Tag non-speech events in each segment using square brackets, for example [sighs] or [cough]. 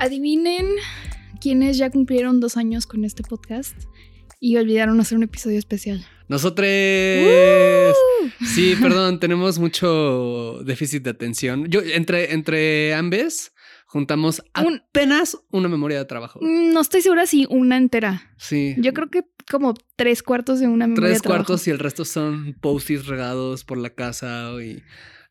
Adivinen quiénes ya cumplieron dos años con este podcast y olvidaron hacer un episodio especial. ¡Nosotros! Sí, [laughs] perdón, tenemos mucho déficit de atención. Yo, entre, entre ambes, juntamos Un- apenas una memoria de trabajo. No estoy segura si una entera. Sí. Yo creo que como tres cuartos de una memoria Tres de trabajo. cuartos y el resto son post-its regados por la casa y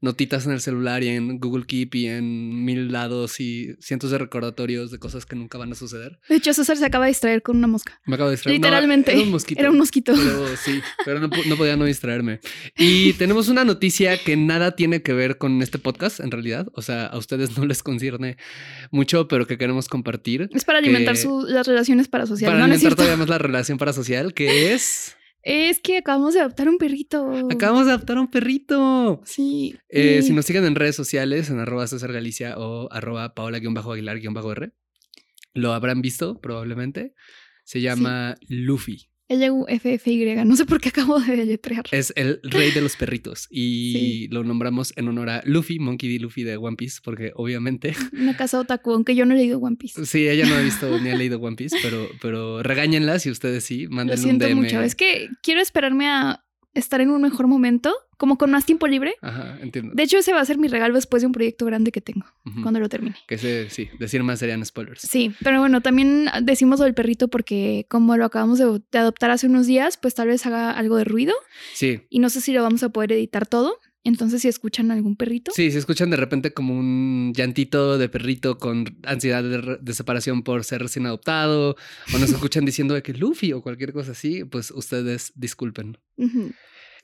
notitas en el celular y en Google Keep y en mil lados y cientos de recordatorios de cosas que nunca van a suceder. De hecho, César se acaba de distraer con una mosca. Me acabo de distraer. No, Literalmente. era un mosquito. Era un mosquito. Pero sí, pero no, no podía no distraerme. Y tenemos una noticia que nada tiene que ver con este podcast, en realidad. O sea, a ustedes no les concierne mucho, pero que queremos compartir. Es para alimentar que- su- las relaciones parasociales. Para no, no alimentar todavía más la relación parasocial, que es... Es que acabamos de adoptar un perrito. Acabamos de adoptar un perrito. Sí. Eh, Si nos siguen en redes sociales, en arroba César Galicia o arroba paola-aguilar-r, lo habrán visto probablemente. Se llama Luffy. L-U-F-F-Y. No sé por qué acabo de deletrear. Es el rey de los perritos y Sí. lo nombramos en honor a Luffy, Monkey D. Luffy de One Piece, porque obviamente, [laughs] Una casa otaku, aunque yo no he leído One Piece. sí, ella no ha visto ni ha [laughs] leído One Piece, pero, pero regáñenla si ustedes sí, Lo mándenle un siento DM. mucho. Es que quiero esperarme a estar en un mejor momento, como con más tiempo libre. Ajá, entiendo. De hecho, ese va a ser mi regalo después de un proyecto grande que tengo, cuando lo termine. Que ese, sí, decir más serían spoilers. Sí, pero bueno, también decimos lo del perrito porque como lo acabamos de, de adoptar hace unos días, pues tal vez haga algo de ruido Sí. y no sé si lo vamos a poder editar todo. Entonces, si escuchan algún perrito, Sí, si escuchan de repente como un llantito de perrito con ansiedad de, separación por ser recién adoptado, o nos [laughs] escuchan diciendo de que Luffy o cualquier cosa así, pues ustedes disculpen.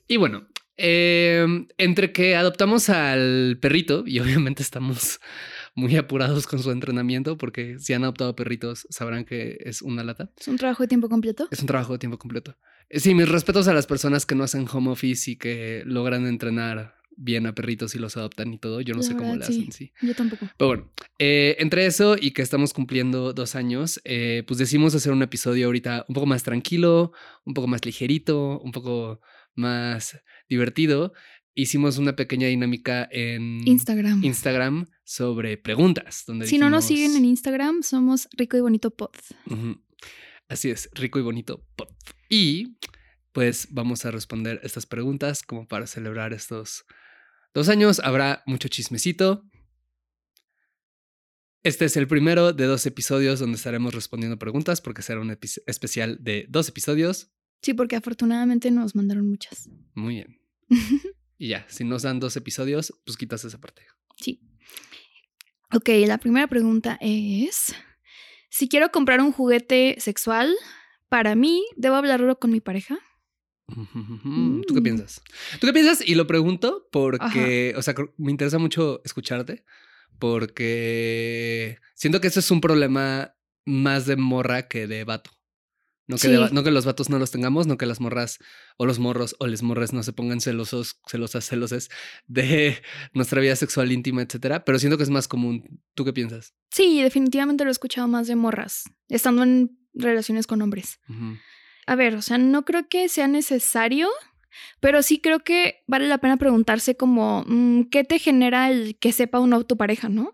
Y bueno, eh, entre que adoptamos al perrito, y obviamente estamos [laughs] muy apurados con su entrenamiento, porque si han adoptado perritos sabrán que es una lata. es un trabajo de tiempo completo. Es un trabajo de tiempo completo. Sí, mis respetos a las personas que no hacen home office y que logran entrenar bien a perritos y los adoptan y todo. Yo no La sé cómo verdad, sí. hacen, sí. Yo tampoco. Pero bueno, eh, entre eso y que estamos cumpliendo dos años, eh, pues decidimos hacer un episodio ahorita un poco más tranquilo, un poco más ligerito, un poco más divertido. Hicimos una pequeña dinámica en Instagram. Instagram sobre preguntas. Donde Si no nos siguen en Instagram, somos Rico y Bonito Pod. Así es, rico y bonito. pod. Y pues vamos a responder estas preguntas como para celebrar estos dos años. Habrá mucho chismecito. Este es el primero de dos episodios donde estaremos respondiendo preguntas porque será un especial de dos episodios. Sí, porque afortunadamente nos mandaron muchas. Muy bien. [laughs] Y ya, si nos dan dos episodios, pues quitas esa parte. sí. Ok, la primera pregunta es, si quiero comprar un juguete sexual, para mí, ¿debo hablarlo con mi pareja? ¿Tú qué Mm. piensas? ¿Tú qué piensas? Y lo pregunto porque, o sea, me interesa mucho escucharte porque siento que eso es un problema más de morra que de vato. No que, de Sí. va- no que los vatos no los tengamos, no que las morras o los morros o les morres no se pongan celosos, celosas, celoses de nuestra vida sexual íntima, etcétera. Pero siento que es más común. ¿Tú qué piensas? Sí, definitivamente lo he escuchado más de morras, estando en relaciones con hombres. A ver, o sea, no creo que sea necesario, pero sí creo que vale la pena preguntarse como, mm, ¿qué te genera el que sepa una tu pareja, no?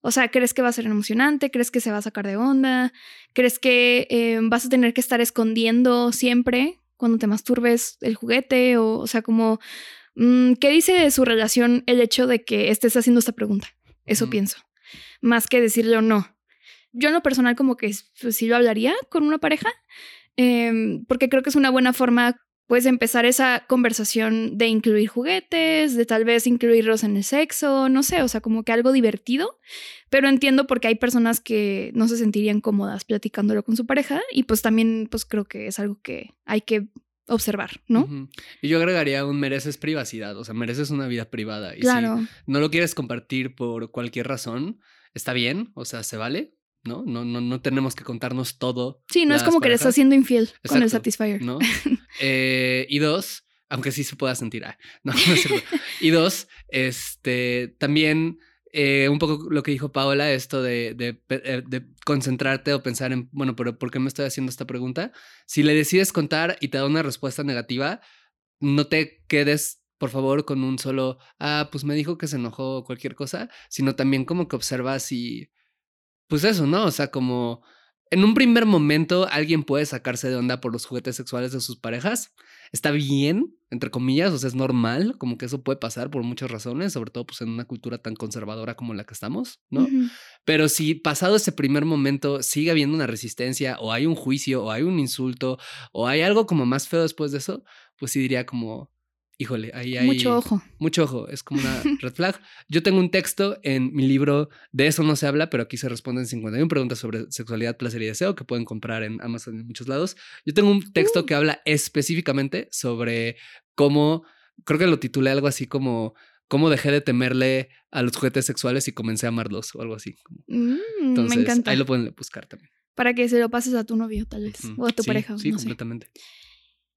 O sea, ¿crees que va a ser emocionante? ¿Crees que se va a sacar de onda? ¿Crees que eh, vas a tener que estar escondiendo siempre cuando te masturbes el juguete? O, o sea, como, mm, ¿qué dice de su relación el hecho de que estés haciendo esta pregunta? Eso pienso. Más que decirle o no. Yo en lo personal como que pues, sí lo hablaría con una pareja, em, porque creo que es una buena forma pues de empezar esa conversación de incluir juguetes, de tal vez incluirlos en el sexo, no sé, o sea, como que algo divertido, pero entiendo porque hay personas que no se sentirían cómodas platicándolo con su pareja y pues también pues creo que es algo que hay que observar, ¿no? Y yo agregaría un mereces privacidad, o sea, mereces una vida privada. Y Claro. si no lo quieres compartir por cualquier razón, está bien, o sea, se vale, ¿no? No, no, no tenemos que contarnos todo. Sí, no es como que le estás siendo infiel con el Satisfyer. ¿no? [laughs] Eh, y dos, aunque sí se pueda sentir, ah, no, [laughs] no es cierto. Y dos, este, también eh, un poco lo que dijo Paola, esto de, eh, de concentrarte o pensar en, bueno, pero ¿por qué me estoy haciendo esta pregunta? Si le decides contar y te da una respuesta negativa, no te quedes, por favor, con un solo, ah, pues me dijo que se enojó o cualquier cosa, sino también como que observas y, pues eso, ¿no? O sea, como en un primer momento alguien puede sacarse de onda por los juguetes sexuales de sus parejas. Está bien, entre comillas, o sea, es normal, como que eso puede pasar por muchas razones, sobre todo pues en una cultura tan conservadora como la que estamos, ¿no? Pero si pasado ese primer momento sigue habiendo una resistencia o hay un juicio o hay un insulto o hay algo como más feo después de eso, pues sí diría como, híjole, ahí hay Mucho ojo. mucho ojo, es como una [laughs] red flag. Yo tengo un texto en mi libro, de eso no se habla, pero aquí se responden 51 preguntas sobre sexualidad, placer y deseo que pueden comprar en Amazon en muchos lados. Yo tengo un texto Uh. que habla específicamente sobre cómo, creo que lo titulé algo así como cómo dejé de temerle a los juguetes sexuales y comencé a amarlos o algo así. Mm, Entonces, me encanta. ahí lo pueden buscar también. Para que se lo pases a tu novio, tal vez. O a tu Sí, pareja. Sí, no sé. completamente.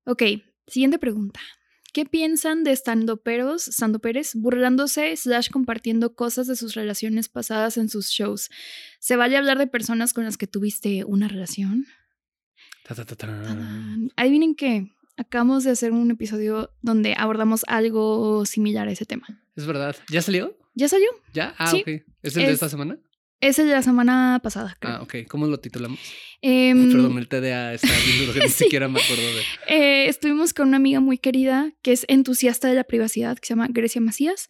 Ok, siguiente pregunta. ¿Qué piensan de estandoperos, standuperes, burlándose slash compartiendo cosas de sus relaciones pasadas en sus shows? ¿Se vale hablar de personas con las que tuviste una relación? Ta, ta, ta. Adivinen que acabamos de hacer un episodio donde abordamos algo similar a ese tema. Es verdad. ¿Ya salió? ¿Ya salió? ¿Ya? Ah, Sí. ok. ¿Es el de Es- esta semana? Es el de la semana pasada, creo. Ah, ok. ¿Cómo lo titulamos? Em, Perdón, el TDA está bien duro que [laughs] ni Sí. siquiera me acuerdo de. Eh, estuvimos con una amiga muy querida que es entusiasta de la privacidad, que se llama Grecia Macías,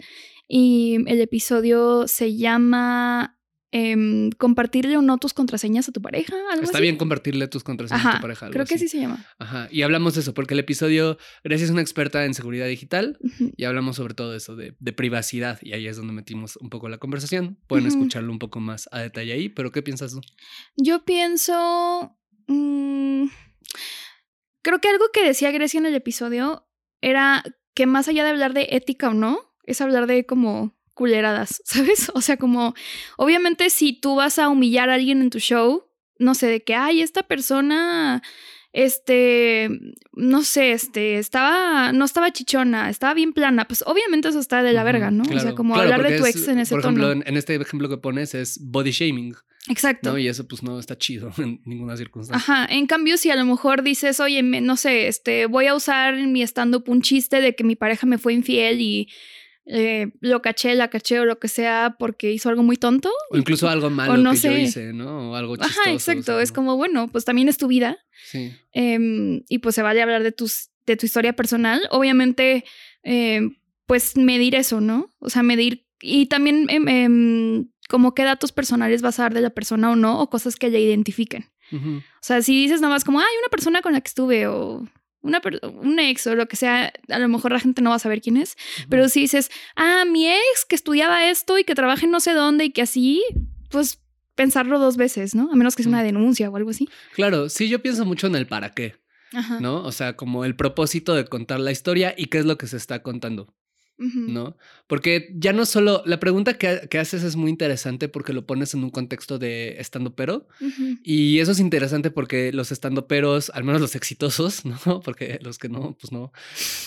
y el episodio se llama em, Compartirle o no tus contraseñas a tu pareja. ¿algo Está así? bien compartirle tus contraseñas a tu pareja. algo creo que así. así se llama. Ajá. Y hablamos de eso, porque el episodio, Grecia es una experta en seguridad digital y hablamos sobre todo eso de, de privacidad. Y ahí es donde metimos un poco la conversación. Pueden escucharlo un poco más a detalle ahí, pero ¿qué piensas tú? Yo pienso. mm, creo que algo que decía Grecia en el episodio era que más allá de hablar de ética o no, es hablar de como culeradas, [laughs] ¿sabes? O sea, como obviamente si tú vas a humillar a alguien en tu show, no sé, de que, ay, esta persona, este, no sé, este, estaba, no estaba chichona, estaba bien plana, pues obviamente eso está de la verga, ¿no? o sea, como claro, hablar de tu es, ex en ese Por tono. ejemplo, en, en este ejemplo que pones es body shaming, Exacto. ¿no? Y eso pues no está chido [laughs] en ninguna circunstancia. Ajá, en cambio, si a lo mejor dices, oye, me- no sé, este, voy a usar en mi stand-up un chiste de que mi pareja me fue infiel y eh, lo caché, la caché o lo que sea porque hizo algo muy tonto. O incluso algo malo no que yo sé. hice, ¿no? O algo chistoso. Ajá, o exacto. es como, bueno, pues también es tu vida Sí. em, y pues se vale hablar de, tus, de tu historia personal. Obviamente, em, pues medir eso, ¿no? O sea, medir y también em, como qué datos personales vas a dar de la persona o no, o cosas que le identifiquen. O sea, si dices nada más como, hay una persona con la que estuve o una un ex o lo que sea, a lo mejor la gente no va a saber quién es. Pero si dices, ah, mi ex que estudiaba esto y que trabaja en no sé dónde y que así, pues pensarlo dos veces, ¿no? A menos que sea una denuncia o algo así. Claro, sí, yo pienso mucho en el para qué, Ajá. ¿no? O sea, como el propósito de contar la historia y qué es lo que se está contando, ¿no? Porque ya no solo, la pregunta que, que haces es muy interesante porque lo pones en un contexto de estando pero. Y eso es interesante porque los estandoperos, al menos los exitosos, [laughs] ¿no? Porque los que no, pues no.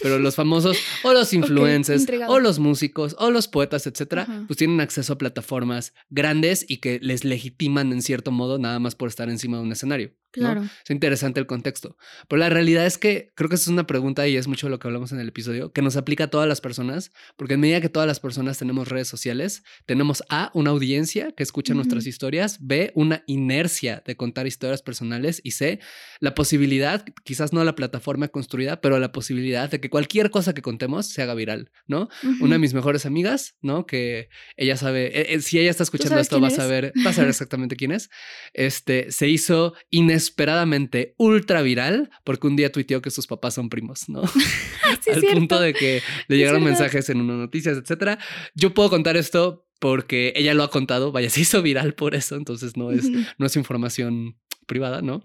Pero los famosos, [laughs] o los influencers, o los músicos, o los poetas, etcétera, pues tienen acceso a plataformas grandes y que les legitiman en cierto modo nada más por estar encima de un escenario. ¿No? Claro. Es interesante el contexto. Pero la realidad es que creo que esa es una pregunta y es mucho lo que hablamos en el episodio, que nos aplica a todas las personas, porque en medida que todas las personas tenemos redes sociales, tenemos A, una audiencia que escucha Ujú. nuestras historias, B, una inercia de contar historias personales y C, la posibilidad, quizás no la plataforma construida, pero la posibilidad de que cualquier cosa que contemos se haga viral, ¿no? Ujú. Una de mis mejores amigas, ¿no? Que ella sabe, eh, eh, si ella está escuchando esto, va a saber, va a saber exactamente quién es. Este se hizo inesperadamente ultra viral porque un día tuiteó que sus papás son primos, ¿no? [laughs] Sí, es Al cierto. punto de que le llegaron mensajes en unas noticias, etcétera. Yo puedo contar esto porque ella lo ha contado, vaya, se hizo viral por eso, entonces no es, no es información privada, ¿no?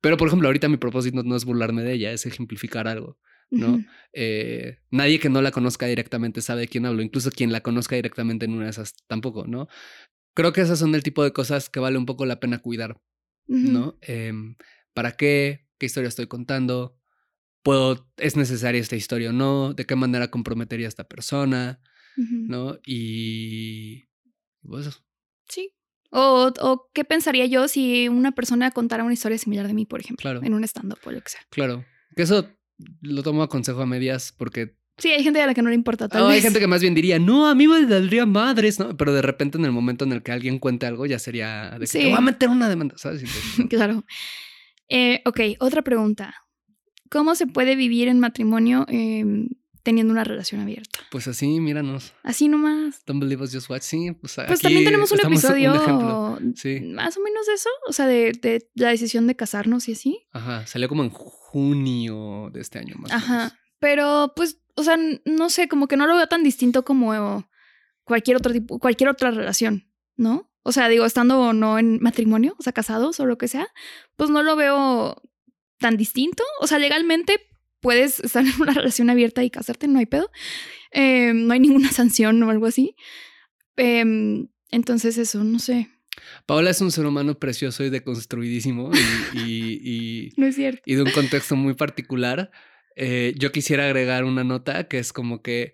Pero por ejemplo, ahorita mi propósito no es burlarme de ella, es ejemplificar algo. ¿no? Eh, nadie que no la conozca directamente sabe de quién hablo, incluso quien la conozca directamente en una de esas tampoco, ¿no? creo que esas son el tipo de cosas que vale un poco la pena cuidar, ¿no? Em, ¿Para qué? ¿Qué historia estoy contando? ¿Puedo, ¿Es necesaria esta historia o no? ¿De qué manera comprometería a esta persona? ¿No? Y... Pues. Sí. O, o qué pensaría yo si una persona contara una historia similar de mí, por ejemplo, Claro. en un stand-up o lo que sea. Claro. Que eso lo tomo a consejo a medias porque Sí, hay gente a la que no le importa tal oh, hay vez. gente que más bien diría, no, a mí me valdría madres, ¿no? Pero de repente en el momento en el que alguien cuente algo ya sería de que Sí. te voy a meter una demanda, ¿sabes? Entonces. [laughs] Claro. Eh, ok, otra pregunta. ¿Cómo se puede vivir en matrimonio eh, teniendo una relación abierta? pues así, míranos. Así nomás. Don't believe us, just watch. Sí, pues, Pues aquí también tenemos un episodio ejemplo. Sí. más o menos de eso, o sea, de, de la decisión de casarnos y así. Ajá, salió como en junio de este año más o menos. Ajá. Pero, pues, o sea, no sé, como que no lo veo tan distinto como cualquier otro tipo, cualquier otra relación, ¿no? O sea, digo, estando o no en matrimonio, o sea, casados o lo que sea, pues no lo veo tan distinto. O sea, legalmente puedes estar en una [laughs] relación abierta y casarte, no hay pedo. Eh, no hay ninguna [laughs] sanción o algo así. Em, entonces, eso, no sé. Paola es un ser humano precioso y deconstruidísimo y, y- y- [laughs] No es cierto. y de un contexto muy particular. Eh, yo quisiera agregar una nota que es como que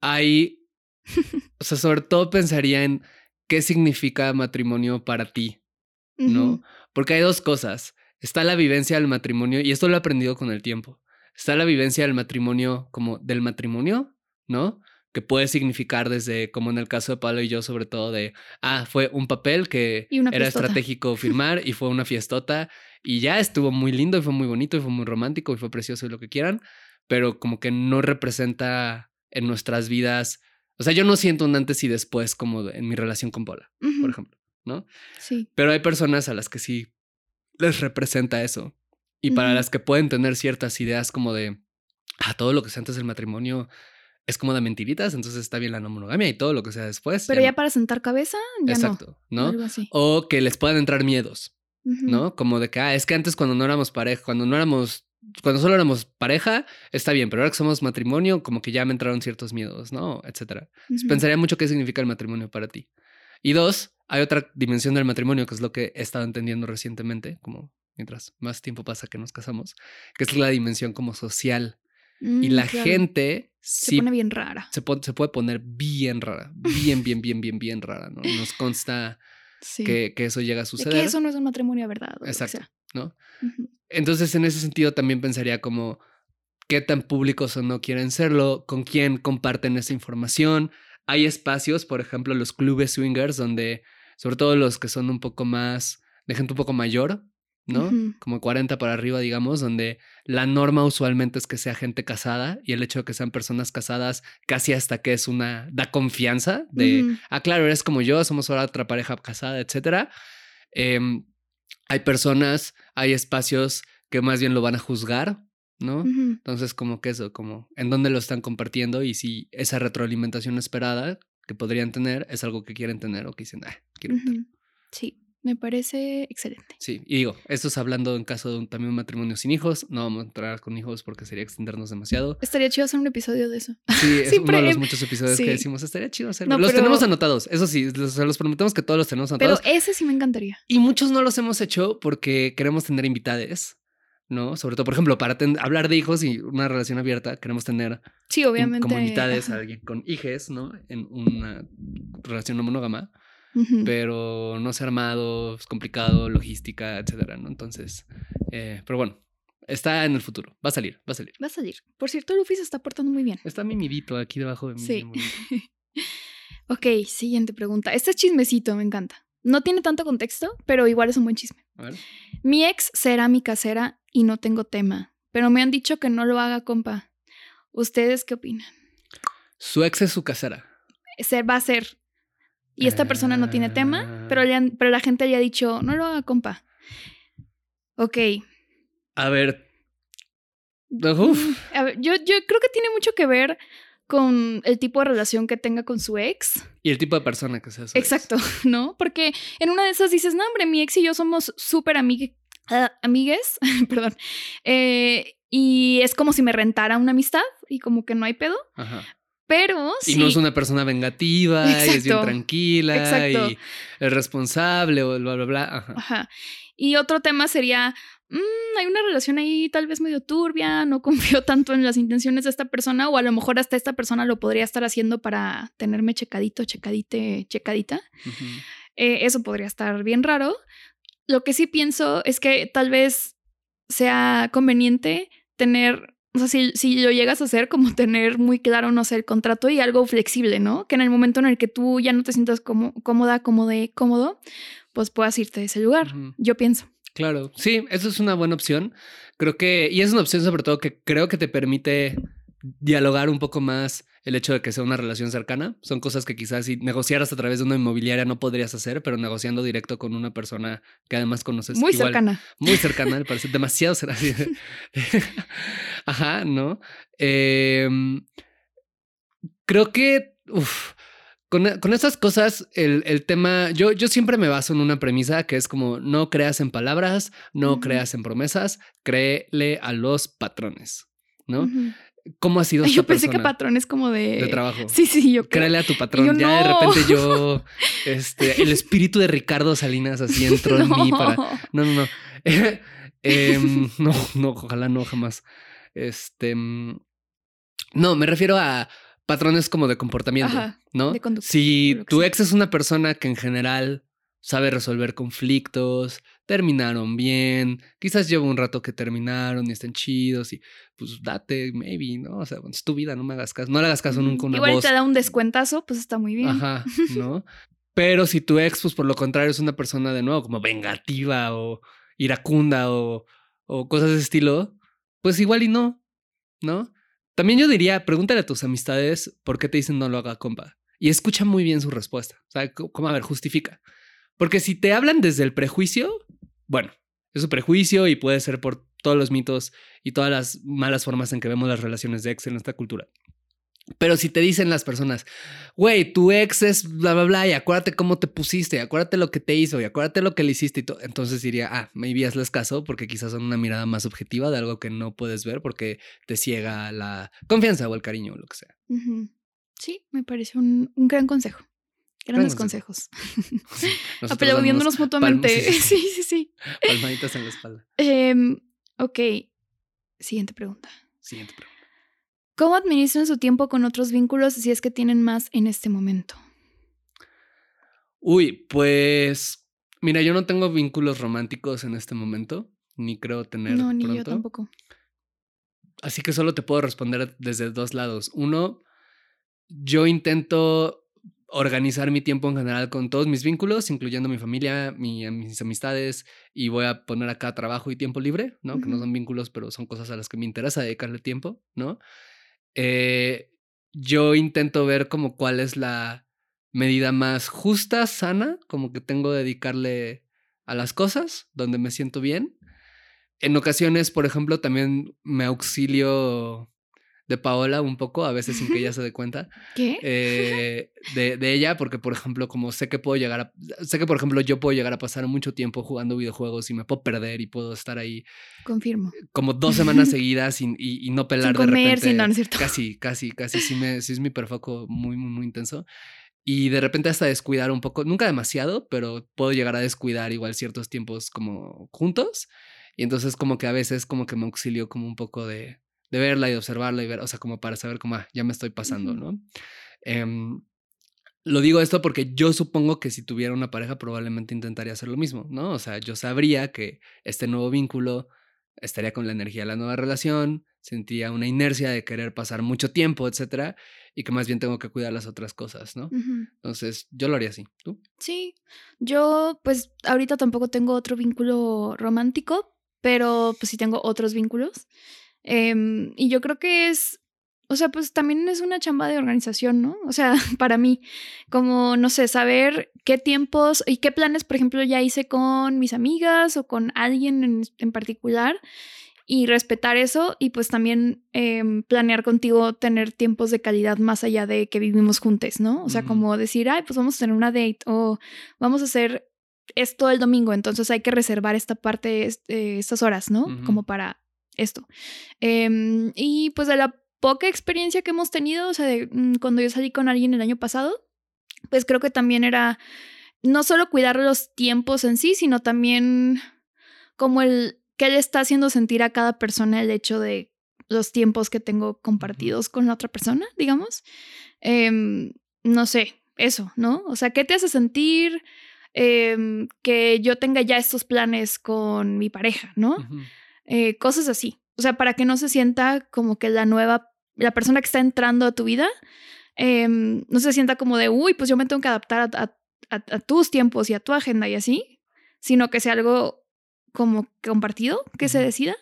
hay, [laughs] o sea, sobre todo pensaría en qué significa matrimonio para ti, ¿no? Porque hay dos cosas. Está la vivencia del matrimonio, y esto lo he aprendido con el tiempo. Está la vivencia del matrimonio como del matrimonio, ¿no? Que puede significar desde, como en el caso de Pablo y yo, sobre todo de, ah, fue un papel que era fiestota. estratégico [laughs] firmar y fue una fiestota y ya estuvo muy lindo y fue muy bonito y fue muy romántico y fue precioso y lo que quieran, pero como que no representa en nuestras vidas, o sea, yo no siento un antes y después como en mi relación con Paula, por ejemplo, ¿no? Sí. Pero hay personas a las que sí les representa eso. Y para las que pueden tener ciertas ideas como de, ah, todo lo que sea antes del matrimonio es como de mentiritas, entonces está bien la no monogamia y todo lo que sea después. Pero ya no. para sentar cabeza, ya Exacto, no. ¿no? Algo así. O que les puedan entrar miedos, ¿no? Como de que, ah, es que antes cuando no éramos pareja, cuando no éramos, cuando solo éramos pareja, está bien, pero ahora que somos matrimonio, como que ya me entraron ciertos miedos, ¿no? Etcétera. Pensaría mucho qué significa el matrimonio para ti. Y dos, hay otra dimensión del matrimonio, que es lo que he estado entendiendo recientemente, como mientras más tiempo pasa que nos casamos, que es la dimensión como social. y Mm, la claro. gente se sí pone bien rara. se, se puede poner bien rara, bien, bien, bien, bien, bien rara, ¿no? Nos consta Sí. que, que eso llega a De suceder. que eso no es un matrimonio, ¿verdad? Lo que Exacto. ¿no? Entonces, en ese sentido, también pensaría como qué tan públicos o no quieren serlo, con quién comparten esa información. Hay espacios, por ejemplo, los clubes swingers, donde, sobre todo los que son un poco más, de gente un poco mayor, ¿no? Como 40 para arriba, digamos, donde la norma usualmente es que sea gente casada y el hecho de que sean personas casadas casi hasta que es una, da confianza de, Ujú. ah, claro, eres como yo, somos ahora otra pareja casada, etcétera. Em, hay personas, hay espacios que más bien lo van a juzgar, ¿no? Entonces, como que eso, como en dónde lo están compartiendo y si esa retroalimentación esperada que podrían tener es algo que quieren tener o que dicen, ah, quiero meter". Ujú. Sí, me parece excelente. Sí, y digo, esto es hablando en caso de un, también un matrimonio sin hijos, no vamos a entrar con hijos porque sería extendernos demasiado. Estaría chido hacer un episodio de eso. Sí, [laughs] es Siempre uno de los muchos episodios sí. que decimos, estaría chido hacerlo. No, los pero- tenemos anotados, eso sí, los, prometemos que todos los tenemos Pero anotados. ese sí me encantaría. Y muchos no los hemos hecho porque queremos tener invitades, ¿no? Sobre todo, por ejemplo, para hablar de hijos y una relación abierta, queremos tener Sí, obviamente. como invitades a alguien con hijes, ¿no? En una relación no monógama, Pero no ser armado, es complicado, logística, etcétera, ¿no? Entonces, eh, pero bueno, está en el futuro, va a salir, va a salir. Va a salir. Por cierto, Luffy se está portando muy bien. Está mi midito aquí debajo de mí. Sí. [laughs] Ok, siguiente pregunta. Este es chismecito, me encanta. No tiene tanto contexto, pero igual es un buen chisme. A ver. Mi ex será mi casera y no tengo tema, pero me han dicho que no lo haga, compa. ¿Ustedes qué opinan? Su ex es su casera. Se va a ser. Y esta persona no tiene tema, pero, pero la gente le ha dicho, no lo haga, compa. Ok. A ver. Uf. A ver, yo, yo creo que tiene mucho que ver con el tipo de relación que tenga con su ex. Y el tipo de persona que sea su ex. Exacto, [laughs] ¿no? Porque en una de esas dices, no, hombre, mi ex y yo somos súper amigue- ah, amigues, [laughs] perdón. Eh, y es como si me rentara una amistad y como que no hay pedo. Ajá. Pero Y sí. no es una persona vengativa, y es bien tranquila, exacto. y es responsable, o bla, bla, bla. Ajá. Ajá. Y otro tema sería, mm, hay una relación ahí tal vez medio turbia, no [laughs] confío tanto en las intenciones de esta persona o a lo mejor hasta esta persona lo podría estar haciendo para tenerme checadito, checadite, checadita. Eh, eso podría estar bien raro. Lo que sí pienso es que tal vez sea conveniente tener, o sea, si, si lo llegas a hacer, como tener muy claro, no sé, el contrato y algo flexible, ¿no? Que en el momento en el que tú ya no te sientas como, cómoda, cómodo, cómodo, pues puedas irte de ese lugar. Yo pienso. Claro, sí, eso es una buena opción. Creo que, y es una opción sobre todo que creo que te permite dialogar un poco más el hecho de que sea una relación cercana. Son cosas que quizás si negociaras a través de una inmobiliaria no podrías hacer, pero negociando directo con una persona que además conoces. muy igual- cercana. Muy cercana, [laughs] al parecer, demasiado cercana. [laughs] Ajá, ¿no? Em, creo que, uf, con, con estas cosas, el, el tema, yo, yo siempre me baso en una premisa que es como, no creas en palabras, no creas en promesas, créele a los patrones, ¿no? ¿Cómo ha sido Yo pensé que patrón es como de... de trabajo? Sí, sí, yo creo. Créele a tu patrón. yo, ya de repente yo, [laughs] este, el espíritu de Ricardo Salinas así entró en [laughs] mí para no, no, no. [laughs] Em, no, no, ojalá no, jamás. Este. mm, No, me refiero a patrones como de comportamiento, Ajá, ¿no? de conducta, si tu ex es una persona que en general sabe resolver conflictos, terminaron bien, quizás lleva un rato que terminaron y están chidos y pues date, maybe, ¿no? O sea, bueno, es tu vida, no me hagas caso, no le hagas caso nunca a una Igual voz. te da un descuentazo, pues está muy bien. Ajá, [laughs] ¿no? Pero si tu ex, pues por lo contrario, es una persona de nuevo como vengativa o iracunda o, o cosas de ese estilo, pues igual y no, ¿no? También yo diría, pregúntale a tus amistades por qué te dicen no lo haga, compa. Y escucha muy bien su respuesta. O sea, co- como, a ver, justifica. Porque si te hablan desde el prejuicio, bueno, es su prejuicio y puede ser por todos los mitos y todas las malas formas en que vemos las relaciones de ex en nuestra cultura. Pero si te dicen las personas, güey, tu ex es bla, bla, bla, y acuérdate cómo te pusiste, acuérdate lo que te hizo, y acuérdate lo que le hiciste y. Entonces diría, ah, maybe hazles caso, porque quizás son una mirada más objetiva de algo que no puedes ver porque te ciega la confianza o el cariño o lo que sea. Sí, me parece un, un gran consejo. Grandes consejo. consejos. [laughs] Aplaudiéndonos mutuamente. palmas, [laughs] sí, Sí, sí. [laughs] Palmaditas en la espalda. Em, ok. Siguiente pregunta. Siguiente pregunta. ¿Cómo administran su tiempo con otros vínculos si es que tienen más en este momento? Uy, pues mira, yo no tengo vínculos románticos en este momento, ni creo tener No, ni yo pronto. tampoco. Así que solo te puedo responder desde dos lados. Uno, yo intento organizar mi tiempo en general con todos mis vínculos, incluyendo mi familia, mi- mis amistades, y voy a poner acá trabajo y tiempo libre, ¿no? Que no son vínculos, pero son cosas a las que me interesa dedicarle tiempo, ¿no? Eh, yo intento ver como cuál es la medida más justa, sana, como que tengo de dedicarle a las cosas donde me siento bien. En ocasiones, por ejemplo, también me auxilio de Paola un poco, a veces sin que ella se dé cuenta, [laughs] ¿Qué? eh, de, de ella, porque, por ejemplo, como sé que puedo llegar a, sé que, por ejemplo, yo puedo llegar a pasar mucho tiempo jugando videojuegos y me puedo perder y puedo estar ahí Confirmo. como dos semanas [laughs] seguidas y, y- y no pelar Sin comer, de repente. sin- no, no es cierto. Casi, casi, casi. Sí, me, sí es mi perfoco muy, muy, muy intenso. Y de repente hasta descuidar un poco, nunca demasiado, pero puedo llegar a descuidar igual ciertos tiempos como juntos. Y entonces como que a veces como que me auxilio como un poco de, de verla y de observarla y ver, o sea, como para saber cómo ah, ya me estoy pasando. ¿no? Em, lo digo esto porque yo supongo que si tuviera una pareja probablemente intentaría hacer lo mismo, ¿no? O sea, yo sabría que este nuevo vínculo estaría con la energía de la nueva relación, sentiría una inercia de querer pasar mucho tiempo, etcétera, y que más bien tengo que cuidar las otras cosas, ¿no? Entonces, yo lo haría así. ¿Tú? Sí, yo pues ahorita tampoco tengo otro vínculo romántico, pero pues sí tengo otros vínculos. Em, y yo creo que es, o sea, pues también es una chamba de organización, ¿no? O sea, [laughs] para mí, como, no sé, saber qué tiempos y qué planes, por ejemplo, ya hice con mis amigas o con alguien en, en particular y respetar eso y pues también em, planear contigo tener tiempos de calidad más allá de que vivimos juntos, ¿no? O sea, como decir, ay, pues vamos a tener una date o vamos a hacer esto el domingo, entonces hay que reservar esta parte, este, estas horas, ¿no? Como para esto. Em, y pues de la poca experiencia que hemos tenido, o sea, de, mm, cuando yo salí con alguien el año pasado, pues creo que también era no solo cuidar los tiempos en sí, sino también como el que le está haciendo sentir a cada persona el hecho de los tiempos que tengo compartidos con la otra persona, digamos. Em, no sé, eso, ¿no? O sea, ¿qué te hace sentir em, que yo tenga ya estos planes con mi pareja, ¿no? Eh, cosas así. O sea, para que no se sienta como que la nueva, la persona que está entrando a tu vida, em, no se sienta como de, uy, pues yo me tengo que adaptar a, tus tiempos y a tu agenda y así, sino que sea algo como compartido, que se decida.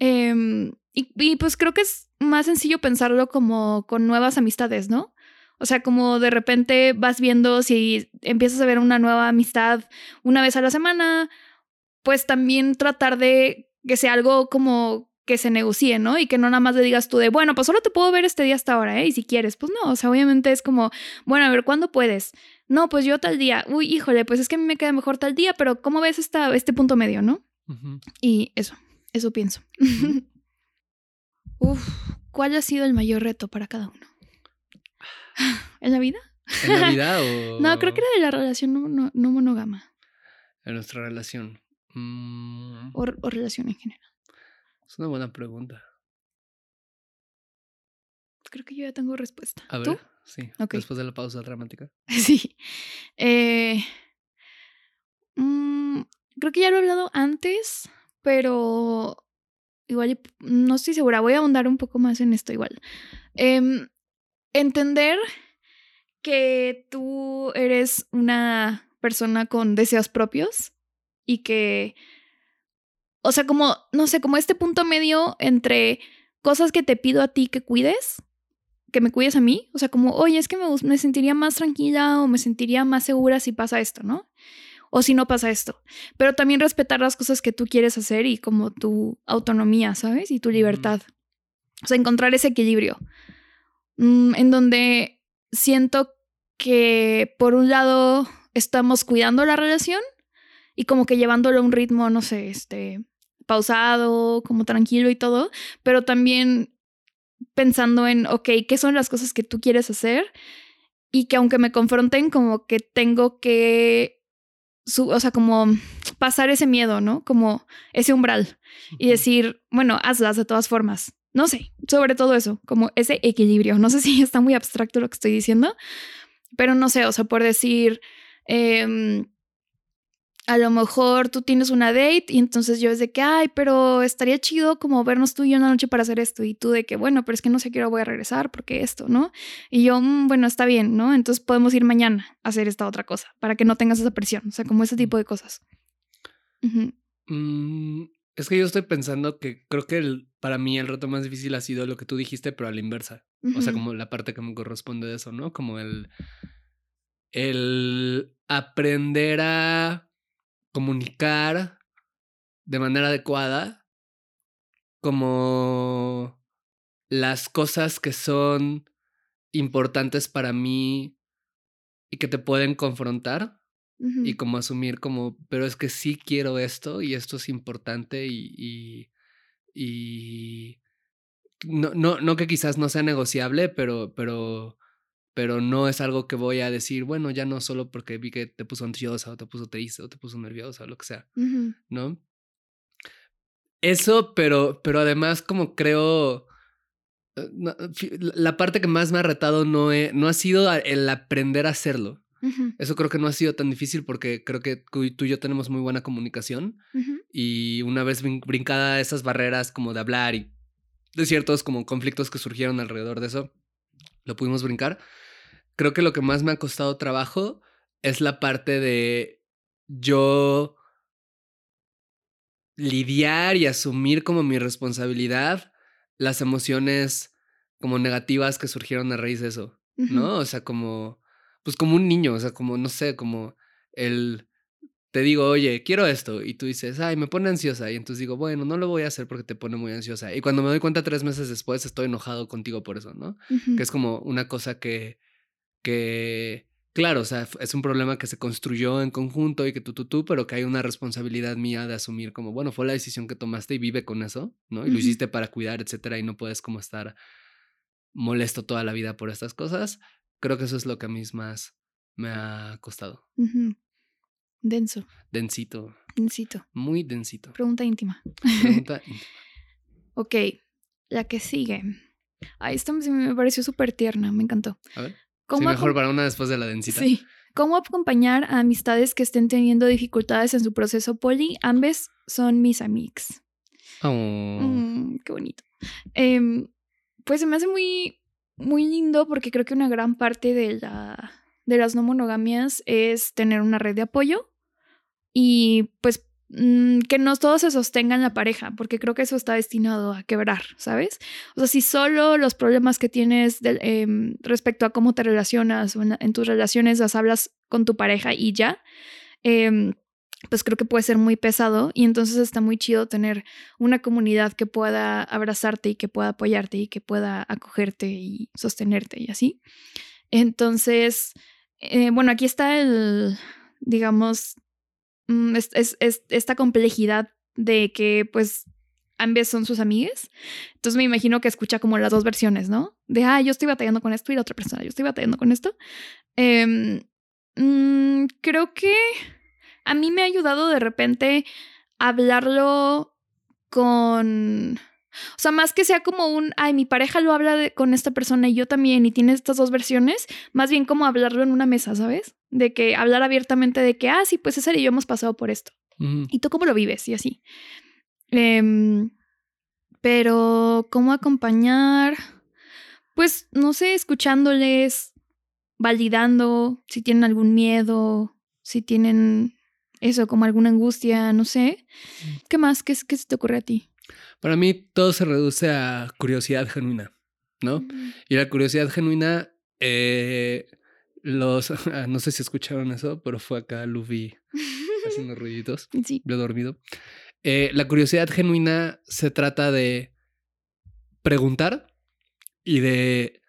Em, y, y, pues creo que es más sencillo pensarlo como con nuevas amistades, ¿no? O sea, como de repente vas viendo si empiezas a ver una nueva amistad una vez a la semana, pues también tratar de que sea algo como que se negocie, ¿no? Y que no nada más le digas tú de, bueno, pues solo te puedo ver este día hasta ahora, ¿eh? Y si quieres, pues no, o sea, obviamente es como, bueno, a ver, ¿cuándo puedes? No, pues yo tal día, uy, híjole, pues es que a mí me queda mejor tal día, pero ¿cómo ves esta, este punto medio, no? Y eso, eso pienso. [laughs] Uf, ¿cuál ha sido el mayor reto para cada uno? [sighs] ¿En la vida? ¿En la vida o...? [laughs] no, creo que era de la relación no, no, monógama. En nuestra relación. Mm. O, relación en general. Es una buena pregunta. Creo que yo ya tengo respuesta. A ver, sí. Después de la pausa dramática. [laughs] Sí. Eh, mm, creo que ya lo he hablado antes, pero igual no estoy segura. Voy a ahondar un poco más en esto igual. Eh, entender que tú eres una persona con deseos propios y que, o sea, como, no sé, como este punto medio entre cosas que te pido a ti que cuides, que me cuides a mí, o sea, como, oye, es que me, me sentiría más tranquila o me sentiría más segura si pasa esto, ¿no? O si no pasa esto. Pero también respetar las cosas que tú quieres hacer y como tu autonomía, ¿sabes? Y tu libertad. O sea, encontrar ese equilibrio. Mm, en donde siento que por un lado estamos cuidando la relación y como que llevándolo a un ritmo, no sé, este, pausado, como tranquilo y todo, pero también pensando en, ok, ¿qué son las cosas que tú quieres hacer? Y que aunque me confronten, como que tengo que, o sea, como pasar ese miedo, ¿no? Como ese umbral y decir, bueno, hazlas de todas formas. No sé, sobre todo eso, como ese equilibrio. No sé [laughs] si está muy abstracto lo que estoy diciendo, pero no sé, o sea, por decir, em, a lo mejor tú tienes una date y entonces yo es de que, ay, pero estaría chido como vernos tú y yo una noche para hacer esto. Y tú de que, bueno, pero es que no sé qué hora voy a regresar porque esto, ¿no? Y yo, mm, bueno, está bien, ¿no? Entonces podemos ir mañana a hacer esta otra cosa para que no tengas esa presión. O sea, como ese tipo de cosas. Es que yo estoy pensando que creo que el, para mí el reto más difícil ha sido lo que tú dijiste, pero a la inversa. O sea, como la parte que me corresponde de eso, ¿no? Como el, el aprender a comunicar de manera adecuada como las cosas que son importantes para mí y que te pueden confrontar y como asumir como, pero es que sí quiero esto y esto es importante y, y, no, no, no que quizás no sea negociable, pero, pero, pero no es algo que voy a decir, bueno, ya no solo porque vi que te puso ansiosa o te puso triste o te puso nerviosa o lo que sea, ¿no? Eso, pero, pero además como creo... Eh, la parte que más me ha retado no, no ha sido el aprender a hacerlo. Eso creo que no ha sido tan difícil porque creo que tú y yo tenemos muy buena comunicación y una vez brincada esas barreras como de hablar y de ciertos como conflictos que surgieron alrededor de eso, lo pudimos brincar. Creo que lo que más me ha costado trabajo es la parte de yo lidiar y asumir como mi responsabilidad las emociones como negativas que surgieron a raíz de eso, ¿no? O sea, como pues como un niño, o sea, como, no sé, como el, te digo, oye, quiero esto, y tú dices, ay, me pone ansiosa, y entonces digo, bueno, no lo voy a hacer porque te pone muy ansiosa. Y cuando me doy cuenta tres meses después, estoy enojado contigo por eso, ¿no? Que es como una cosa que, que, claro, o sea, es un problema que se construyó en conjunto y que tú, tú, tú, pero que hay una responsabilidad mía de asumir como, bueno, fue la decisión que tomaste y vive con eso, ¿no? Y lo hiciste para cuidar, etcétera, y no puedes como estar molesto toda la vida por estas cosas. Creo que eso es lo que a mí más me ha costado. Denso, Densito, densito. muy densito. Pregunta íntima. [laughs] Pregunta. Ok, la que sigue. Ay, esta me pareció súper tierna, me encantó. A ver. Sí, ¿Cómo mejor acom- para una después de la densita. Sí. ¿Cómo acompañar a amistades que estén teniendo dificultades en su proceso poli? Ambes son mis amigs. Oh. Mm, qué bonito. Em, pues se me hace muy, muy lindo porque creo que una gran parte de, la, de las no monogamias es tener una red de apoyo y pues mm, que no todo se sostenga en la pareja, porque creo que eso está destinado a quebrar, ¿sabes? O sea, si solo los problemas que tienes em, respecto a cómo te relacionas o en, tus relaciones las hablas con tu pareja y ya, em, pues creo que puede ser muy pesado y entonces está muy chido tener una comunidad que pueda abrazarte y que pueda apoyarte y que pueda acogerte y sostenerte y así. Entonces, eh, bueno, aquí está el, digamos, es, es- es- esta complejidad de que pues ambas son sus amigas. Entonces me imagino que escucha como las dos versiones, ¿no? De, ah, yo estoy batallando con esto y la otra persona, yo estoy batallando con esto. Em, mm, creo que a mí me ha ayudado de repente hablarlo con... O sea, más que sea como un, ay, mi pareja lo habla de- con esta persona y yo también y tiene estas dos versiones, más bien como hablarlo en una mesa, ¿sabes? De que hablar abiertamente de que, ah, sí, pues César y yo hemos pasado por esto. ¿Y tú cómo lo vives? Y así. Em, pero, ¿cómo acompañar? Pues, no sé, escuchándoles, validando si tienen algún miedo, si tienen eso, como alguna angustia, no sé. ¿Qué más? ¿Qué, qué se te ocurre a ti? Para mí todo se reduce a curiosidad genuina, ¿no? Y la curiosidad genuina, eh, los, [laughs] no sé si escucharon eso, pero fue acá Luffy [laughs] haciendo ruiditos, Sí. yo dormido. Eh, la curiosidad genuina se trata de preguntar y de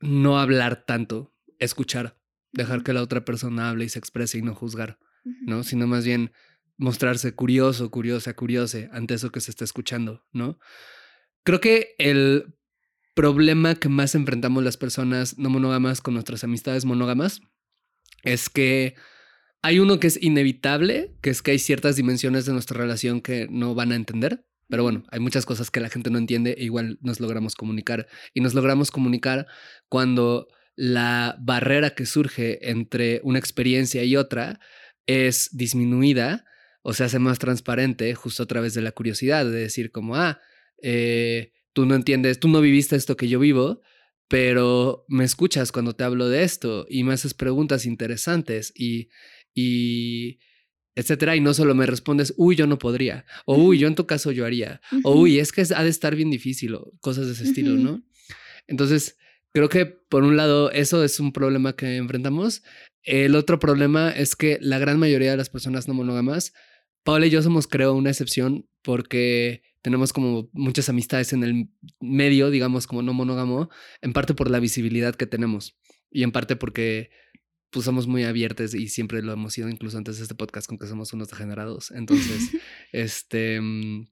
no hablar tanto, escuchar, dejar que la otra persona hable y se exprese y no juzgar, ¿no? Sino más bien mostrarse curioso, curiosa, curiose ante eso que se está escuchando, ¿no? Creo que el problema que más enfrentamos las personas no monógamas con nuestras amistades monógamas es que hay uno que es inevitable, que es que hay ciertas dimensiones de nuestra relación que no van a entender. Pero bueno, hay muchas cosas que la gente no entiende e igual nos logramos comunicar. Y nos logramos comunicar cuando la barrera que surge entre una experiencia y otra es disminuida o se hace más transparente justo a través de la curiosidad, de decir como, ah, eh, tú no entiendes, tú no viviste esto que yo vivo, pero me escuchas cuando te hablo de esto y me haces preguntas interesantes y, y etcétera, y no solo me respondes, uy, yo no podría, o uy, yo en tu caso yo haría, o uy, es que ha de estar bien difícil, o cosas de ese estilo. ¿no? Entonces, creo que por un lado eso es un problema que enfrentamos. El otro problema es que la gran mayoría de las personas no monógamas, Paula y yo somos, creo, una excepción porque tenemos como muchas amistades en el medio, digamos, como no monógamo, en parte por la visibilidad que tenemos y en parte porque pues somos muy abiertos y siempre lo hemos sido incluso antes de este podcast con que somos unos degenerados. Entonces, [laughs] este, mm,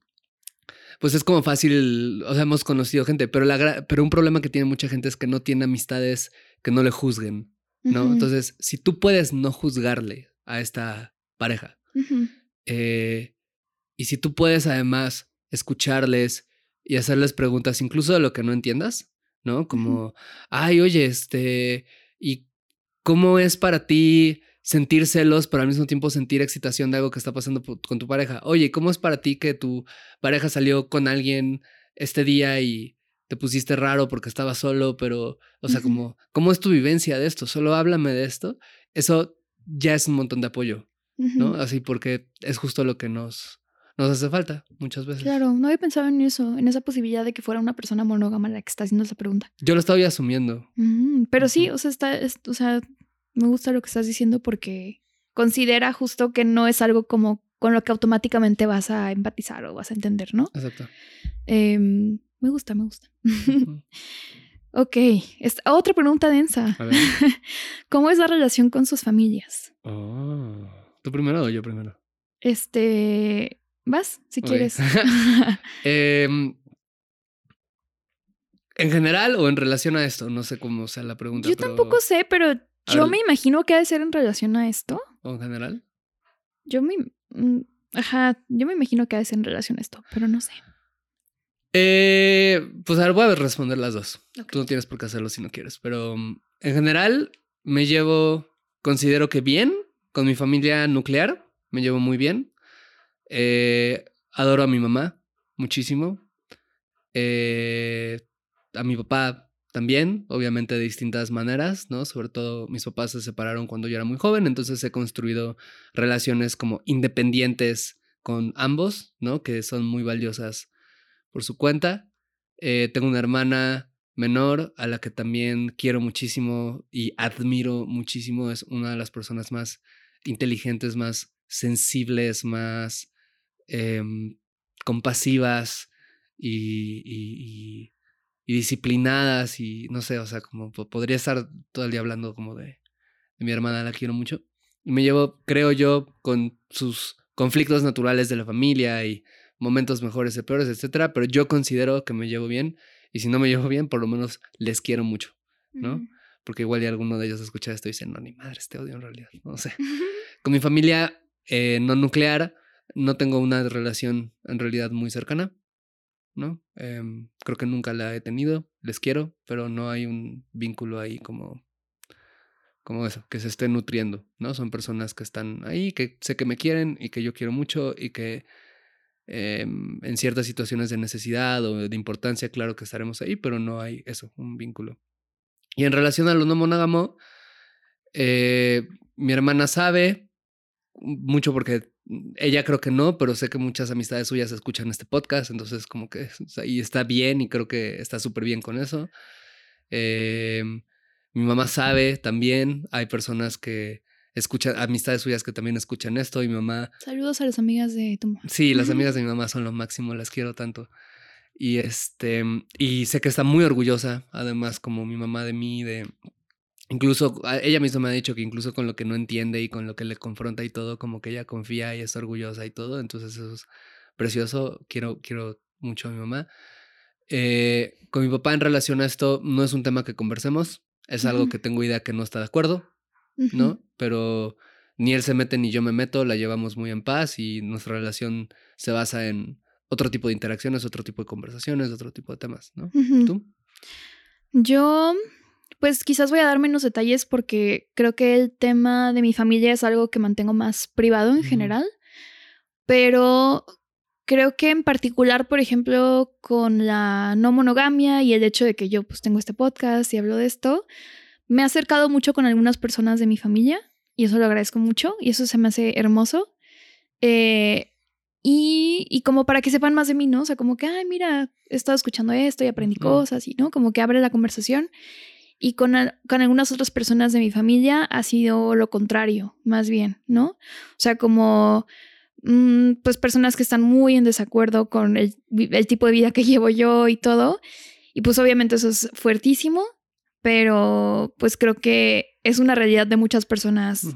pues es como fácil, o sea, hemos conocido gente, pero, la, pero un problema que tiene mucha gente es que no tiene amistades que no le juzguen, ¿no? Entonces, si tú puedes no juzgarle a esta pareja, eh, y si tú puedes además escucharles y hacerles preguntas incluso de lo que no entiendas, ¿no? Como, ay, oye, este, ¿y cómo es para ti sentir celos, pero al mismo tiempo sentir excitación de algo que está pasando con tu pareja? Oye, ¿cómo es para ti que tu pareja salió con alguien este día y te pusiste raro porque estaba solo, pero, o sea, como, ¿cómo es tu vivencia de esto? Solo háblame de esto. Eso ya es un montón de apoyo. ¿No? Así porque es justo lo que nos, nos hace falta muchas veces. Claro, no había pensado en eso, en esa posibilidad de que fuera una persona monógama la que está haciendo esa pregunta. Yo lo estaba asumiendo. Mm, pero sí, o sea, está, es- o sea, me gusta lo que estás diciendo porque considera justo que no es algo como con lo que automáticamente vas a empatizar o vas a entender, ¿no? Exacto. Em, me gusta, me gusta. [laughs] Ok, esta- otra pregunta densa. A ver. [laughs] ¿Cómo es la relación con sus familias? Oh. ¿Tú primero o yo primero? Este, vas, si quieres. [laughs] [laughs] Em, ¿En general o en relación a esto? No sé cómo sea la pregunta. Yo tampoco sé, pero yo me imagino que ha de ser en relación a esto. ¿O en general? Yo me. Mm, ajá, yo me imagino que ha de ser en relación a esto, pero no sé. Eh, pues a ver, voy a responder las dos. Tú no tienes por qué hacerlo si no quieres, pero mm, en general me llevo, considero que bien con mi familia nuclear, me llevo muy bien. Eh, adoro a mi mamá muchísimo. Eh, a mi papá también, obviamente de distintas maneras, ¿no? Sobre todo mis papás se separaron cuando yo era muy joven, entonces he construido relaciones como independientes con ambos, ¿no? Que son muy valiosas por su cuenta. Eh, tengo una hermana menor a la que también quiero muchísimo y admiro muchísimo. Es una de las personas más inteligentes, más sensibles, más em, compasivas y, disciplinadas y no sé, o sea, como podría estar todo el día hablando como de, mi hermana, la quiero mucho. Y me llevo, creo yo, con sus conflictos naturales de la familia y momentos mejores y peores, etcétera, pero yo considero que me llevo bien y si no me llevo bien, por lo menos les quiero mucho, ¿no? Porque igual y alguno de ellos escucha esto y dice, no, ni madre, este odio en realidad, no sé. Con mi familia eh, no nuclear no tengo una relación en realidad muy cercana, ¿no? Em, creo que nunca la he tenido, les quiero, pero no hay un vínculo ahí como como eso, que se esté nutriendo, ¿no? Son personas que están ahí, que sé que me quieren y que yo quiero mucho y que Em, en ciertas situaciones de necesidad o de importancia, claro que estaremos ahí, pero no hay eso, un vínculo. Y en relación a lo no monógamo, eh, mi hermana sabe mucho porque ella creo que no, pero sé que muchas amistades suyas escuchan este podcast, entonces como que [laughs] ahí está bien y creo que está súper bien con eso. Em, mi mamá sabe también, hay personas que escucha amistades suyas que también escuchan esto y mi mamá. Saludos a las amigas de tu mamá. Sí, las [laughs] amigas de mi mamá son lo máximo, las quiero tanto. Y este, y sé que está muy orgullosa, además, como mi mamá de mí, de incluso ella misma me ha dicho que incluso con lo que no entiende y con lo que le confronta y todo, como que ella confía y está orgullosa y todo. Entonces eso es precioso. Quiero, quiero mucho a mi mamá. Eh, con mi papá en relación a esto no es un tema que conversemos. Es algo que tengo idea que no está de acuerdo. ¿no? Pero ni él se mete ni yo me meto, la llevamos muy en paz y nuestra relación se basa en otro tipo de interacciones, otro tipo de conversaciones, otro tipo de temas, ¿no? ¿Tú? Yo, pues quizás voy a dar menos detalles porque creo que el tema de mi familia es algo que mantengo más privado en general, pero creo que en particular, por ejemplo, con la no monogamia y el hecho de que yo pues tengo este podcast y hablo de esto, me he acercado mucho con algunas personas de mi familia y eso lo agradezco mucho y eso se me hace hermoso. Eh, y, como para que sepan más de mí, ¿no? O sea, como que, ay, mira, he estado escuchando esto y aprendí cosas y, ¿no? Como que abre la conversación. Y con, con, algunas otras personas de mi familia ha sido lo contrario, más bien, ¿no? O sea, como, mm, pues personas que están muy en desacuerdo con el, el tipo de vida que [laughs] llevo yo y todo. Y pues obviamente eso es fuertísimo pero pues creo que es una realidad de muchas personas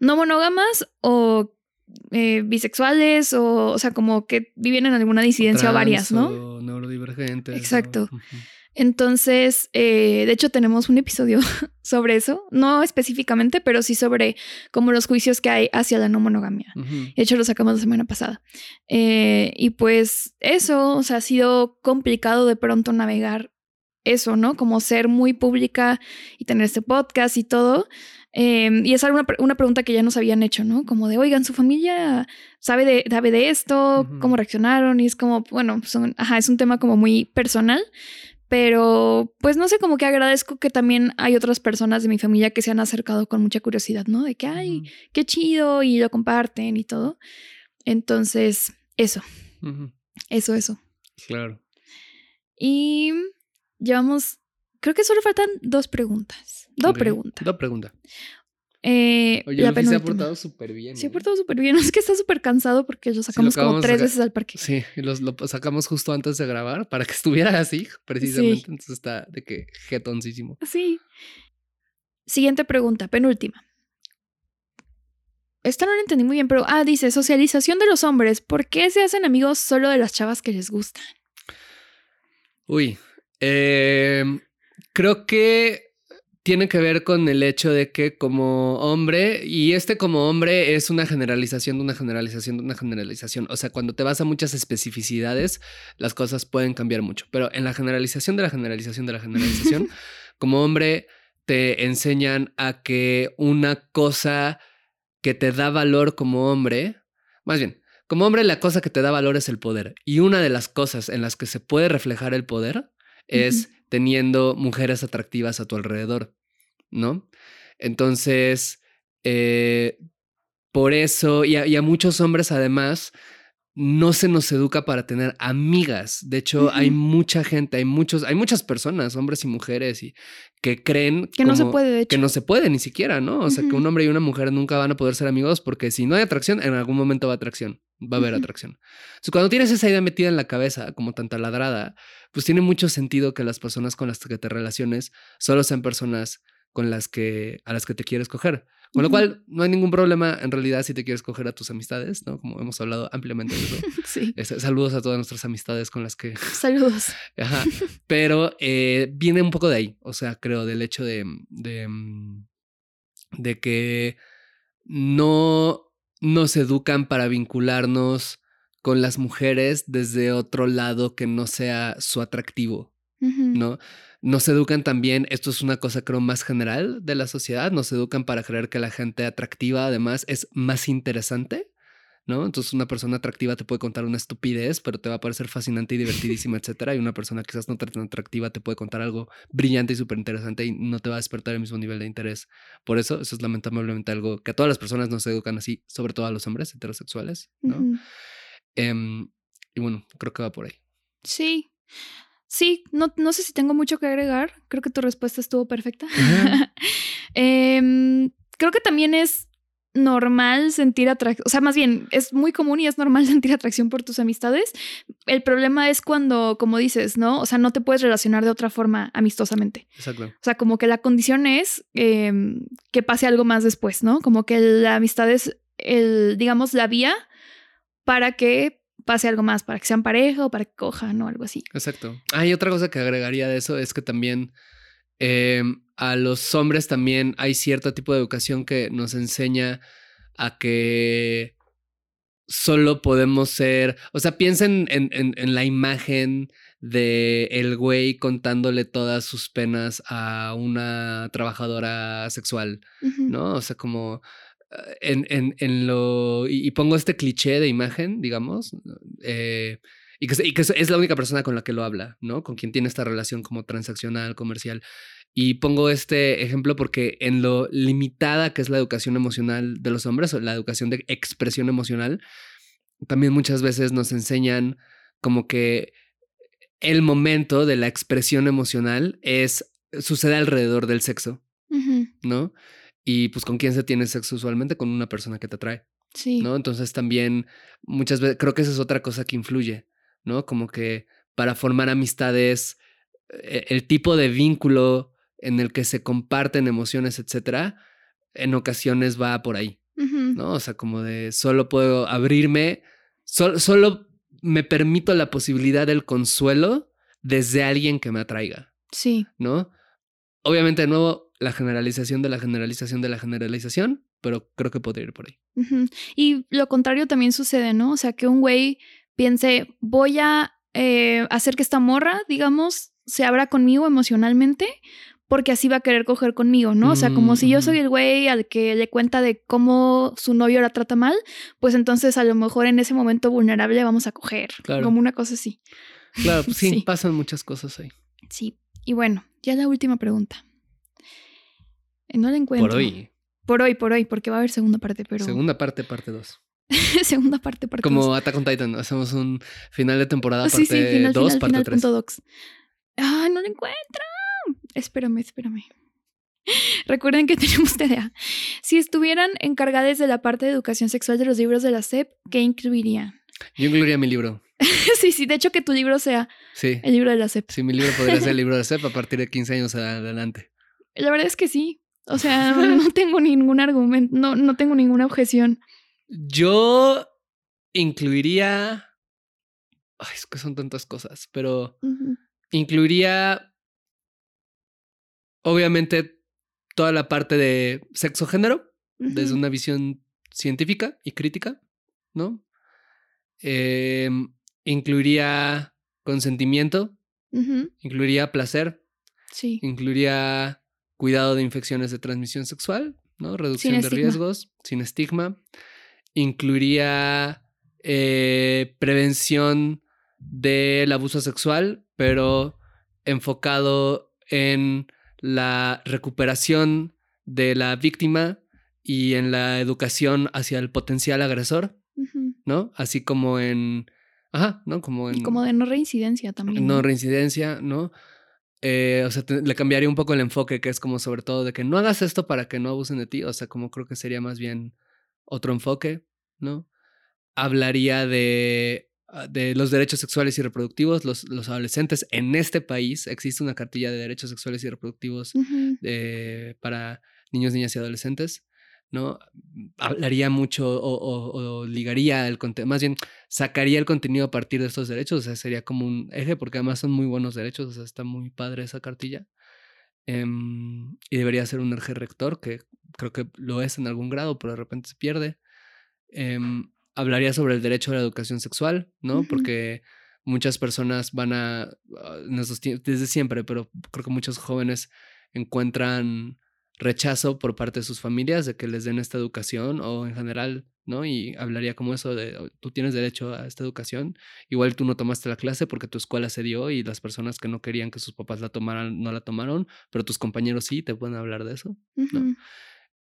no monógamas o eh, bisexuales o, o sea, como que viven en alguna disidencia o, varias, ¿no? neurodivergentes. Exacto. Entonces, eh, de hecho, tenemos un episodio [laughs] sobre eso, no específicamente, pero sí sobre como los juicios que hay hacia la no monogamia. De hecho, lo sacamos la semana pasada. Eh, y pues eso, o sea, ha sido complicado de pronto navegar eso, ¿no? Como ser muy pública y tener este podcast y todo. Em, y es una, una, pregunta que ya nos habían hecho, ¿no? Como de, oigan, su familia sabe de, sabe de esto, cómo reaccionaron, y es como, bueno, son, ajá, es un tema como muy personal, pero pues no sé, como que agradezco que también hay otras personas de mi familia que se han acercado con mucha curiosidad, ¿no? De que, ay, qué chido, y lo comparten y todo. Entonces, eso. Eso, eso. Claro. Y Llevamos, creo que solo faltan dos preguntas. Dos preguntas. Dos preguntas. Eh, Oye, la se ha portado súper bien. Se ha ¿eh? portado súper bien. [laughs] Es que está súper cansado porque lo sacamos como tres veces al parque. Sí, y lo sacamos justo antes de grabar para que [laughs] estuviera así, precisamente. Entonces está de que jetoncísimo. Sí. Siguiente pregunta, penúltima. Esta no la entendí muy bien, pero. Ah, dice: socialización de los hombres. ¿Por qué se hacen amigos solo de las chavas que les gustan? Uy, Eh, creo que tiene que ver con el hecho de que como hombre, y este como hombre es una generalización de una generalización de una generalización, o sea, cuando te vas a muchas especificidades, las cosas pueden cambiar mucho, pero en la generalización de la generalización de la generalización, [laughs] como hombre te enseñan a que una cosa que te da valor como hombre, más bien, como hombre la cosa que te da valor es el poder, y una de las cosas en las que se puede reflejar el poder es teniendo mujeres atractivas a tu alrededor, ¿no? Entonces, eh, por eso, y a, muchos hombres además, no se nos educa para tener amigas. De hecho, hay mucha gente, hay muchos, hay muchas personas, hombres y mujeres, y que creen que no se puede, de hecho. que no se puede ni siquiera, ¿no? O sea, que un hombre y una mujer nunca van a poder ser amigos porque si no hay atracción, en algún momento va a atracción, va a haber atracción. Entonces, cuando tienes esa idea metida en la cabeza, como tanta ladrada, pues tiene mucho sentido que las personas con las que te relaciones solo sean personas con las que a las que te quieres coger. Con lo cual, no hay ningún problema en realidad si te quieres coger a tus amistades, ¿no? Como hemos hablado ampliamente de eso. [laughs] sí. saludos a todas nuestras amistades con las que... [laughs] Saludos. [laughs] Ajá. Pero eh, viene un poco de ahí, o sea, creo, del hecho de, de, mm, de que no nos educan para vincularnos con las mujeres desde otro lado que no sea su atractivo, ¿no? Nos educan también, esto es una cosa creo más general de la sociedad, nos educan para creer que la gente atractiva además es más interesante, ¿no? Entonces una persona atractiva te puede contar una estupidez, pero te va a parecer fascinante y divertidísima, [laughs] etcétera, y una persona quizás no tan atractiva te puede contar algo brillante y súper interesante y no te va a despertar el mismo nivel de interés. Por eso, eso es lamentablemente algo que a todas las personas nos educan así, sobre todo a los hombres heterosexuales, ¿no? Em, y bueno, creo que va por ahí. Sí. Sí, no, no sé si tengo mucho que agregar. Creo que tu respuesta estuvo perfecta. [laughs] Em, creo que también es normal sentir atracción, o sea, más bien es muy común y es normal [laughs] sentir atracción por tus amistades. El problema es cuando, como dices, ¿no? O sea, no te puedes relacionar de otra forma amistosamente. Exacto. O sea, como que la condición es em, que pase algo más después, ¿no? Como que la amistad es el, digamos, la vía para que pase algo más, para que sean pareja o para que cojan o algo así. Exacto. Hay otra cosa que agregaría de eso es que también em, a los hombres también hay cierto tipo de educación que nos enseña a que solo podemos ser, o sea, piensen en, en, la imagen de el güey contándole todas sus penas a una trabajadora sexual, ¿no? O sea, como en, en, en lo. Y, pongo este cliché de imagen, digamos. Eh, y, que, y que, es la única persona con la que lo habla, ¿no? Con quien tiene esta relación como transaccional, comercial. Y pongo este ejemplo porque en lo limitada que es la educación emocional de los hombres, o la educación de expresión emocional, también muchas veces nos enseñan como que el momento de la expresión emocional es sucede alrededor del sexo, ¿no? Y pues con quién se tiene sexo usualmente, con una persona que te atrae. Sí. ¿No? Entonces también muchas veces, creo que esa es otra cosa que influye, ¿no? Como que para formar amistades, e, el tipo de vínculo en el que se comparten emociones, etcétera, en ocasiones va por ahí, ¿no? O sea, como de solo puedo abrirme, solo me permito la posibilidad del consuelo desde alguien que me atraiga. Sí. ¿No? Obviamente, de nuevo, la generalización de la generalización de la generalización, pero creo que podría ir por ahí. Y lo contrario también sucede, ¿no? O sea, que un güey piense, voy a eh, hacer que esta morra, digamos, se abra conmigo emocionalmente, porque así va a querer coger conmigo, ¿no? O sea, como si yo soy el güey al que le cuenta de cómo su novio la trata mal, pues entonces a lo mejor en ese momento vulnerable vamos a coger, como una cosa así. Claro, pues [laughs] sí, pasan muchas cosas ahí. Sí, y bueno, ya la última pregunta. No la encuentro. Por hoy. Por hoy, por hoy, porque va a haber segunda parte, pero. Segunda parte, parte 2. [laughs] segunda parte, parte Como Attack on Titan, hacemos un final de temporada, parte 2, sí, sí, final, dos, parte 3. ¡Ah, no la encuentro! Espérame, espérame. [laughs] Recuerden que [laughs] tenemos TDA. Si estuvieran encargadas de la parte de educación sexual de los libros de la SEP, ¿qué incluirían? Yo incluiría mi libro. sí, sí, de hecho que tu libro sea sí. el libro de la SEP. Sí, mi libro podría ser el libro de la SEP a partir de 15 años adelante. La verdad es que sí. O sea, no [laughs] tengo ningún argumento, no, no tengo ninguna objeción. Yo incluiría. Ay, es que son tantas cosas, pero incluiría, obviamente, toda la parte de sexo-género, desde una visión científica y crítica, ¿no? Em, incluiría consentimiento, incluiría placer, Sí. incluiría cuidado de infecciones de transmisión sexual, ¿no? Reducción de estigma. riesgos, sin estigma. Incluiría eh, prevención del abuso sexual, pero enfocado en la recuperación de la víctima y en la educación hacia el potencial agresor. ¿no? Así como en... Ajá, ¿no? Como en... Y como de no reincidencia también. no ¿no? reincidencia, ¿no? Eh, o sea, te- le cambiaría un poco el enfoque, que es como sobre todo de que no hagas esto para que no abusen de ti. O sea, como creo que sería más bien otro enfoque, ¿no? Hablaría de, ah, de los derechos sexuales y reproductivos. Los, los adolescentes en este país existe una cartilla de derechos sexuales y reproductivos eh, para niños, niñas y adolescentes, ¿no? Hablaría mucho o, o- o ligaría el contenido, más bien sacaría el contenido a partir de estos derechos, o sea, sería como un eje, porque además son muy buenos derechos, o sea, está muy padre esa cartilla. Em, y debería ser un eje rector, que creo que lo es en algún grado, pero de repente se pierde. Em, hablaría sobre el derecho a la educación sexual, ¿no? Porque muchas personas van a, en esos tie- desde siempre, pero creo que muchos jóvenes encuentran rechazo por parte de sus familias de que les den esta educación o en general, ¿no? Y hablaría como eso de, "Oh, tú tienes derecho a esta educación, igual tú no tomaste la clase porque tu escuela se dio y las personas que no querían que sus papás la tomaran no la tomaron, pero tus compañeros sí, te pueden hablar de eso. Ujú.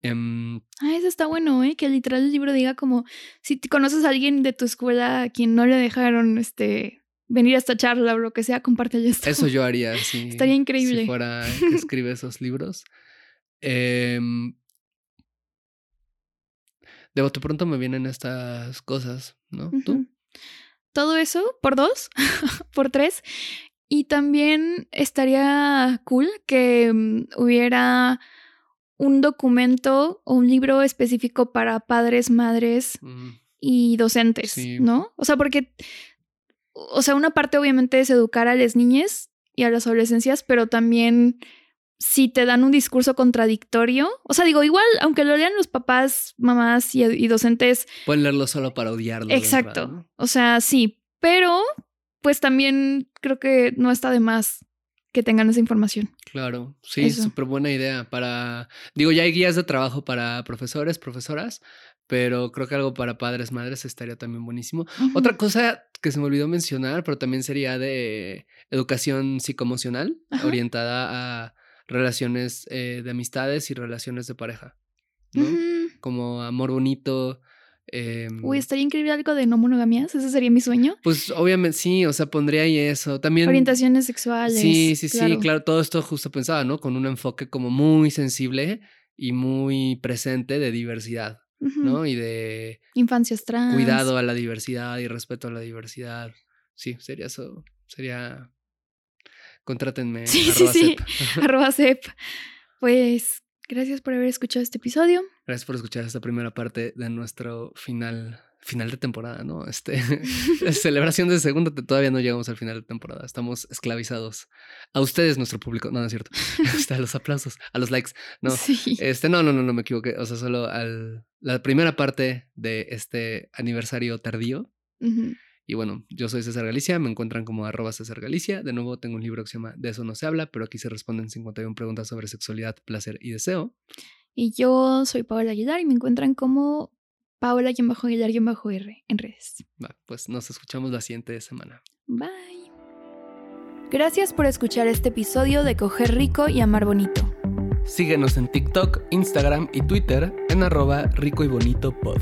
Em, Ah, eso está bueno, ¿eh? Que literal el libro diga como, si te conoces a alguien de tu escuela a quien no le dejaron, este, venir a esta charla o lo que sea, compártele esto. Eso yo haría si, Estaría increíble. si fuera que [laughs] escribe esos libros. Em, de bote pronto me vienen estas cosas, ¿no? ¿Tú? Todo eso por dos, [laughs] por tres. Y también estaría cool que mm, hubiera un documento o un libro específico para padres, madres Mm, y docentes, Sí. ¿no? O sea, porque, o sea, una parte obviamente es educar a las niñas y a las adolescencias, pero también si te dan un discurso contradictorio, o sea, digo, igual, aunque lo lean los papás, mamás y, y docentes, Pueden leerlo solo para odiarlo. exacto, o sea, sí, pero pues también creo que no está de más que tengan esa información. Claro, sí, súper buena idea para... Digo, ya hay guías de trabajo para profesores, profesoras, pero creo que algo para padres, madres estaría también buenísimo. Otra cosa que se me olvidó mencionar, pero también sería de educación psicoemocional, orientada a relaciones eh, de amistades y relaciones de pareja, ¿no? Como amor bonito. em, Uy, estaría increíble algo de no monogamias, ese sería mi sueño. pues obviamente sí, o sea, pondría ahí eso. También... Orientaciones sexuales. Sí, sí, sí, claro. todo esto justo pensaba, ¿no? Con un enfoque como muy sensible y muy presente de diversidad. ¿no? Y de Infancias trans. cuidado a la diversidad y respeto a la diversidad. Sí, sería eso, sería... Contrátenme. Sí, [laughs] sí, arroba sí. sep. [laughs] Arroba Sep. Pues gracias por haber escuchado este episodio. Gracias por escuchar esta primera parte de nuestro final, final de temporada, ¿no? Este, [laughs] celebración de segunda, todavía no llegamos al final de temporada, estamos esclavizados. A ustedes, nuestro público, no, no es cierto. Este, a los aplausos, a los likes, no. Sí. Este, no, no, no, no me equivoqué. O sea, solo al, la primera parte de este aniversario tardío. Ujú. Y bueno, yo soy César Galicia, me encuentran como arroba César Galicia. De nuevo, tengo un libro que se llama De eso no se habla, pero aquí se responden 51 preguntas sobre sexualidad, placer y deseo. Y yo soy Paola Aguilar y me encuentran como Paola-Aguilar-R en redes. Va, pues nos escuchamos la siguiente semana. Bye. Gracias por escuchar este episodio de Coger Rico y Amar Bonito. Síguenos en TikTok, Instagram y Twitter en arroba rico y bonito pod.